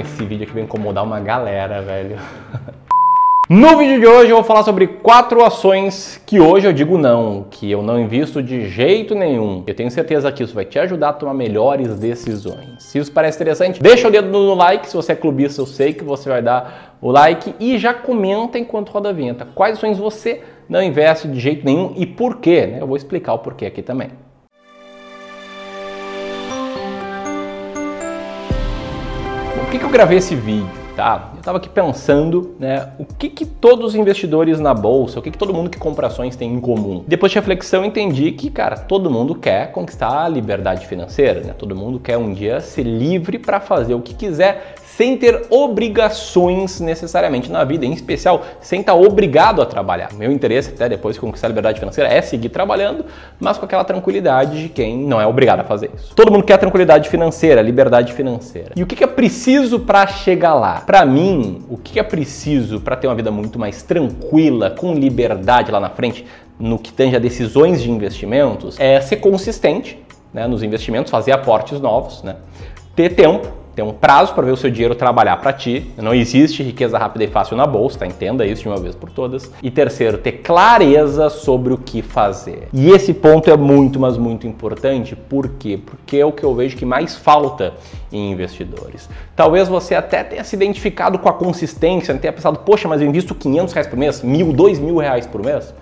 esse vídeo aqui vai incomodar uma galera, velho. No vídeo de hoje eu vou falar sobre quatro ações que hoje eu digo não, que eu não invisto de jeito nenhum. Eu tenho certeza que isso vai te ajudar a tomar melhores decisões. Se isso parece interessante, deixa o dedo no like. Se você é clubista, eu sei que você vai dar o like e já comenta enquanto roda a vinheta. Quais ações você não investe de jeito nenhum e por quê? Né? Eu vou explicar o porquê aqui também. Que, que eu gravei esse vídeo? Tá, eu estava aqui pensando, né, o que, que todos os investidores na bolsa, o que, que todo mundo que compra ações tem em comum. Depois de reflexão, entendi que, cara, todo mundo quer conquistar a liberdade financeira, né? Todo mundo quer um dia ser livre para fazer o que quiser, sem ter obrigações necessariamente na vida, em especial sem estar obrigado a trabalhar. Meu interesse até depois de conquistar a liberdade financeira é seguir trabalhando, mas com aquela tranquilidade de quem não é obrigado a fazer isso. Todo mundo quer tranquilidade financeira, liberdade financeira. E o que é preciso para chegar lá? Para mim, o que é preciso para ter uma vida muito mais tranquila, com liberdade lá na frente, no que tange a decisões de investimentos, é ser consistente né, nos investimentos, fazer aportes novos, né, ter tempo tem um prazo para ver o seu dinheiro trabalhar para ti. Não existe riqueza rápida e fácil na bolsa, tá? Entenda isso de uma vez por todas. E terceiro, ter clareza sobre o que fazer. E esse ponto é muito, mas muito importante. Por quê? Porque é o que eu vejo que mais falta em investidores. Talvez você até tenha se identificado com a consistência, tenha pensado, poxa, mas eu invisto 500 reais por mês, mil, dois mil reais por mês.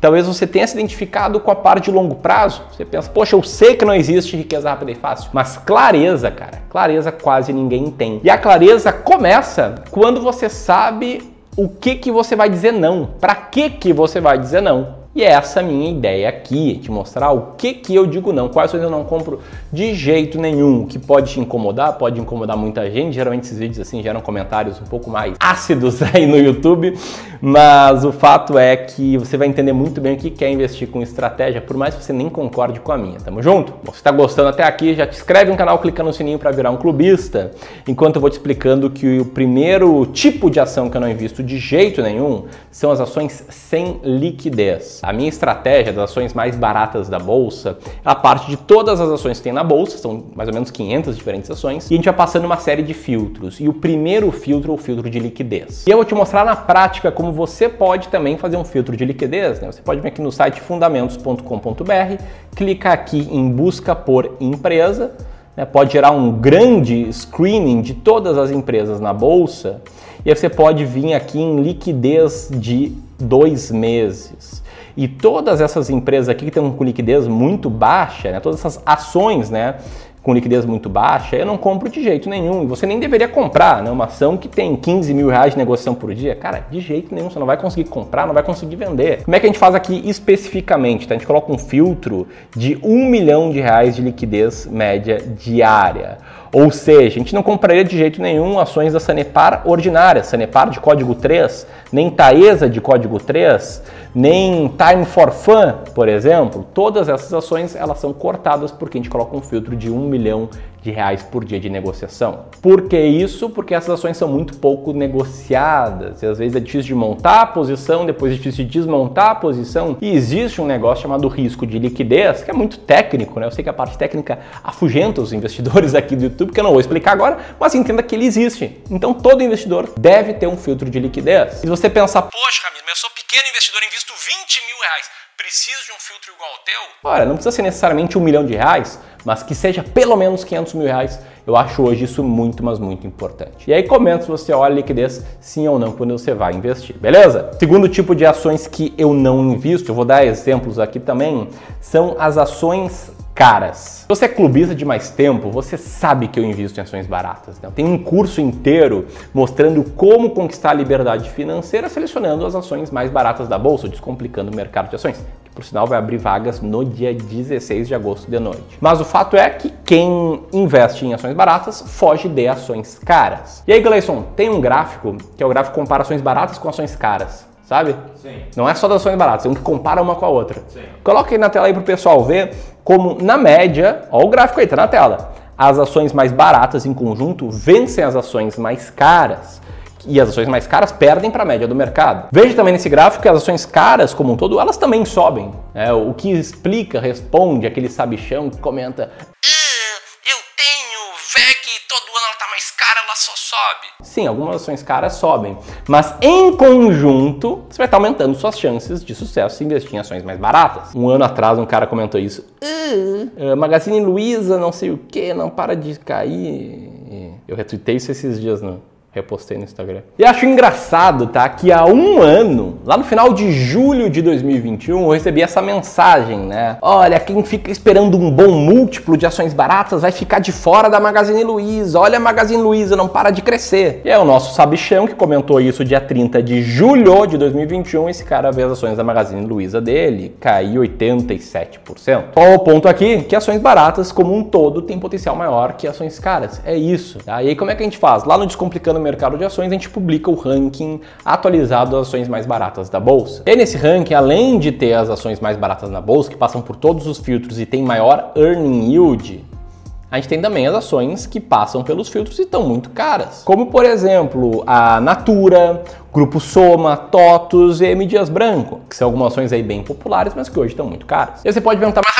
Talvez você tenha se identificado com a parte de longo prazo. Você pensa, poxa, eu sei que não existe riqueza rápida e fácil. Mas clareza, cara, clareza quase ninguém tem. E a clareza começa quando você sabe o que, que você vai dizer não. Para que, que você vai dizer não? E é essa minha ideia aqui, te mostrar o que que eu digo não, quais coisas eu não compro de jeito nenhum, que pode te incomodar, pode incomodar muita gente. Geralmente esses vídeos assim geram comentários um pouco mais ácidos aí no YouTube, mas o fato é que você vai entender muito bem o que quer investir com estratégia, por mais que você nem concorde com a minha. Tamo junto? Bom, se tá gostando até aqui, já te inscreve no canal, clica no sininho para virar um clubista, enquanto eu vou te explicando que o primeiro tipo de ação que eu não invisto de jeito nenhum são as ações sem liquidez. A minha estratégia das ações mais baratas da bolsa, ela parte de todas as ações que tem na bolsa, são mais ou menos 500 diferentes ações, e a gente vai passando uma série de filtros. E o primeiro filtro é o filtro de liquidez. E eu vou te mostrar na prática como você pode também fazer um filtro de liquidez. Né? Você pode vir aqui no site fundamentos.com.br, clicar aqui em busca por empresa, né? pode gerar um grande screening de todas as empresas na bolsa, e aí você pode vir aqui em liquidez de dois meses. E todas essas empresas aqui que estão com liquidez muito baixa, né, todas essas ações, né, com liquidez muito baixa, eu não compro de jeito nenhum. E você nem deveria comprar, né? Uma ação que tem 15 mil reais de negociação por dia, cara, de jeito nenhum, você não vai conseguir comprar, não vai conseguir vender. Como é que a gente faz aqui especificamente? Tá? A gente coloca um filtro de um milhão de reais de liquidez média diária. Ou seja, a gente não compraria de jeito nenhum ações da Sanepar ordinária, Sanepar de código 3, nem Taesa de código 3, nem Time for Fun, por exemplo. Todas essas ações elas são cortadas porque a gente coloca um filtro de 1 milhão de reais por dia de negociação. Por que isso? Porque essas ações são muito pouco negociadas e às vezes é difícil de montar a posição, depois é difícil de desmontar a posição e existe um negócio chamado risco de liquidez, que é muito técnico, né? Eu sei que a parte técnica afugenta os investidores aqui do YouTube, que eu não vou explicar agora, mas entenda que ele existe. Então todo investidor deve ter um filtro de liquidez. Se você pensar, poxa, Camilo, mas eu sou pequeno investidor, invisto 20 mil reais, preciso de um filtro igual ao teu? Olha, não precisa ser necessariamente um milhão de reais, mas que seja pelo menos 500 mil reais. Eu acho hoje isso muito, mas muito importante. E aí comenta se você olha a liquidez, sim ou não, quando você vai investir, beleza? Segundo tipo de ações que eu não invisto, eu vou dar exemplos aqui também, são as ações caras. Se você é clubista de mais tempo, você sabe que eu invisto em ações baratas. Né? Tem um curso inteiro mostrando como conquistar a liberdade financeira selecionando as ações mais baratas da bolsa, descomplicando o mercado de ações, que por sinal vai abrir vagas no dia 16 de agosto de noite. Mas o fato é que quem investe em ações baratas foge de ações caras. E aí, Gleison, tem um gráfico que é o gráfico compara ações baratas com ações caras sabe? Sim. Não é só das ações baratas, é um que compara uma com a outra. Sim. Coloca aí na tela aí para o pessoal ver como, na média, ó o gráfico aí, tá na tela, as ações mais baratas em conjunto vencem as ações mais caras. E as ações mais caras perdem para a média do mercado. Veja também nesse gráfico que as ações caras, como um todo, elas também sobem. É, o que explica, responde aquele sabichão que comenta: ah, Eu tenho VEG todo ano ela tá mais cara, ela só sobe. Sim, algumas ações caras sobem, mas em conjunto você vai estar aumentando suas chances de sucesso se investir em ações mais baratas. Um ano atrás um cara comentou isso. Uh, Magazine Luiza, não sei o que, não para de cair. Eu retuitei isso esses dias no, Repostei no Instagram. E acho engraçado, tá? Que há um ano, lá no final de julho de 2021, eu recebi essa mensagem, né? Olha, quem fica esperando um bom múltiplo de ações baratas vai ficar de fora da Magazine Luiza. Olha a Magazine Luiza, não para de crescer. E é o nosso Sabichão que comentou isso dia 30 de julho de 2021. Esse cara vê as ações da Magazine Luiza dele cair 87%. Qual o ponto aqui? Que ações baratas, como um todo, têm potencial maior que ações caras. É isso. Tá? E aí, como é que a gente faz? Lá no Descomplicando mercado de ações, a gente publica o ranking atualizado das ações mais baratas da bolsa. E nesse ranking, além de ter as ações mais baratas na bolsa, que passam por todos os filtros e tem maior earning yield, a gente tem também as ações que passam pelos filtros e estão muito caras. Como, por exemplo, a Natura, Grupo Soma, TOTUS e M Dias Branco, que são algumas ações aí bem populares, mas que hoje estão muito caras. E você pode perguntar, mas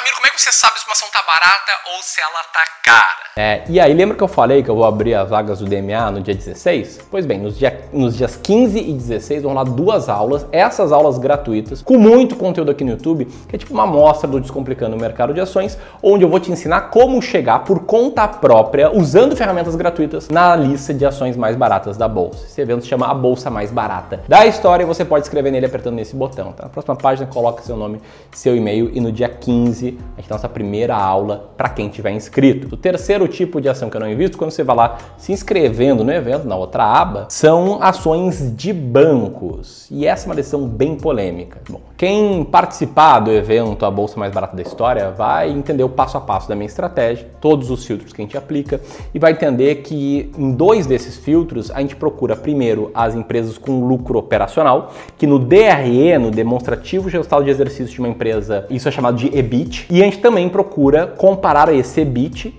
você sabe se uma ação tá barata ou se ela tá cara? É, e aí, lembra que eu falei que eu vou abrir as vagas do DMA no dia 16? Pois bem, nos, dia, nos dias 15 e 16 vão lá duas aulas, essas aulas gratuitas, com muito conteúdo aqui no YouTube, que é tipo uma amostra do Descomplicando o Mercado de Ações, onde eu vou te ensinar como chegar por conta própria, usando ferramentas gratuitas, na lista de ações mais baratas da bolsa. Esse evento se chama A Bolsa Mais Barata da História e você pode escrever nele apertando nesse botão. Tá? Na próxima página, coloca seu nome, seu e-mail e no dia 15 a gente tem nossa primeira aula para quem tiver inscrito. O terceiro tipo de ação que eu não invisto, quando você vai lá se inscrevendo no evento, na outra aba, são ações de bancos. E essa é uma decisão bem polêmica. Bom, quem participar do evento A Bolsa Mais Barata da História vai entender o passo a passo da minha estratégia, todos os filtros que a gente aplica, e vai entender que em dois desses filtros a gente procura primeiro as empresas com lucro operacional, que no DRE, no demonstrativo resultado de exercício de uma empresa, isso é chamado de EBIT, e a gente também procura comparar esse EBIT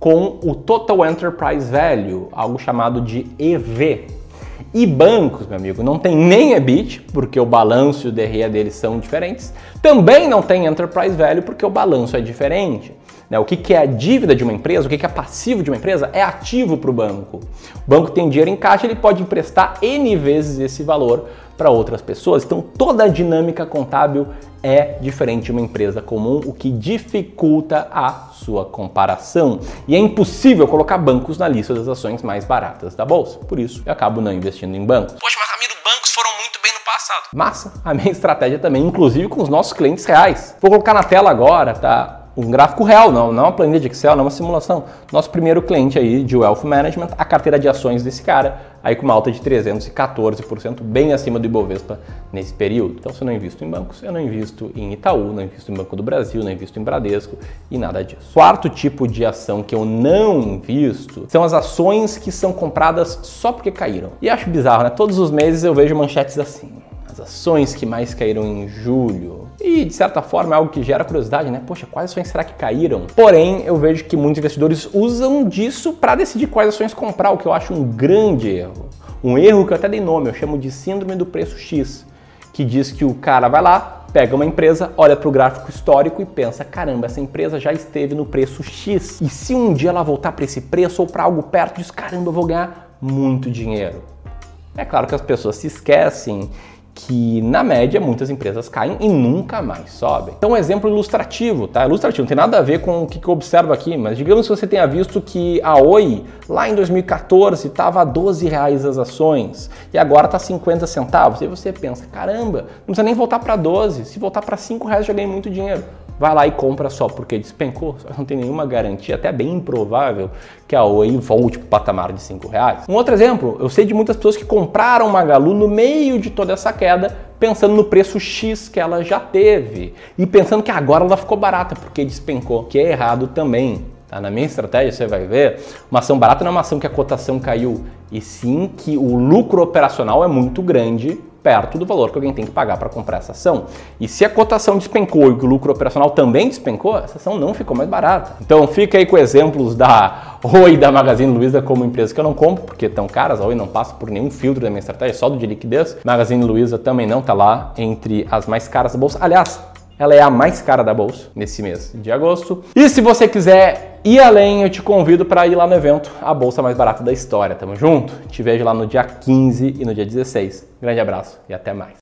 com o Total Enterprise Value, algo chamado de EV. E bancos, meu amigo, não tem nem EBIT, porque o balanço e o DRE deles são diferentes. Também não tem Enterprise Value, porque o balanço é diferente. Né? O que, que é a dívida de uma empresa, o que, que é passivo de uma empresa, é ativo para o banco. O banco tem dinheiro em caixa, ele pode emprestar N vezes esse valor para outras pessoas. Então toda a dinâmica contábil é diferente de uma empresa comum, o que dificulta a sua comparação. E é impossível colocar bancos na lista das ações mais baratas da bolsa. Por isso, eu acabo não investindo em bancos. Poxa, mas Ramiro, bancos foram muito bem no passado. Massa, a minha estratégia também, inclusive com os nossos clientes reais. Vou colocar na tela agora, tá? Um gráfico real, não, não uma planilha de Excel, não uma simulação. Nosso primeiro cliente aí de Wealth Management, a carteira de ações desse cara, aí com uma alta de 314%, bem acima do Ibovespa nesse período. Então, se eu não invisto em bancos, eu não invisto em Itaú, não invisto em Banco do Brasil, não invisto em Bradesco e nada disso. Quarto tipo de ação que eu não invisto são as ações que são compradas só porque caíram. E acho bizarro, né? Todos os meses eu vejo manchetes assim as ações que mais caíram em julho. E de certa forma é algo que gera curiosidade, né? Poxa, quais ações será que caíram? Porém, eu vejo que muitos investidores usam disso para decidir quais ações comprar, o que eu acho um grande erro. Um erro que eu até dei nome, eu chamo de síndrome do preço X, que diz que o cara vai lá, pega uma empresa, olha para o gráfico histórico e pensa: caramba, essa empresa já esteve no preço X. E se um dia ela voltar para esse preço ou para algo perto, diz: caramba, eu vou ganhar muito dinheiro. É claro que as pessoas se esquecem que na média muitas empresas caem e nunca mais sobem. Então, um exemplo ilustrativo, tá? Ilustrativo, não tem nada a ver com o que eu observo aqui, mas digamos que você tenha visto que a Oi, lá em 2014, estava a 12 reais as ações e agora está 50 centavos. E você pensa, caramba, não precisa nem voltar para 12, se voltar para 5 reais já ganhei muito dinheiro vai lá e compra só porque despencou, não tem nenhuma garantia, até bem improvável que a Oi volte para o patamar de 5 reais. Um outro exemplo, eu sei de muitas pessoas que compraram Magalu no meio de toda essa queda, pensando no preço X que ela já teve e pensando que agora ela ficou barata porque despencou, que é errado também. Tá? Na minha estratégia, você vai ver, uma ação barata não é uma ação que a cotação caiu, e sim que o lucro operacional é muito grande perto do valor que alguém tem que pagar para comprar essa ação. E se a cotação despencou e o lucro operacional também despencou, essa ação não ficou mais barata. Então fica aí com exemplos da Oi da Magazine Luiza como empresas que eu não compro, porque estão caras, a Oi não passa por nenhum filtro da minha estratégia, só do de liquidez. Magazine Luiza também não está lá entre as mais caras da bolsa. Aliás, ela é a mais cara da bolsa nesse mês de agosto. E se você quiser E além, eu te convido para ir lá no evento A Bolsa Mais Barata da História. Tamo junto? Te vejo lá no dia 15 e no dia 16. Grande abraço e até mais.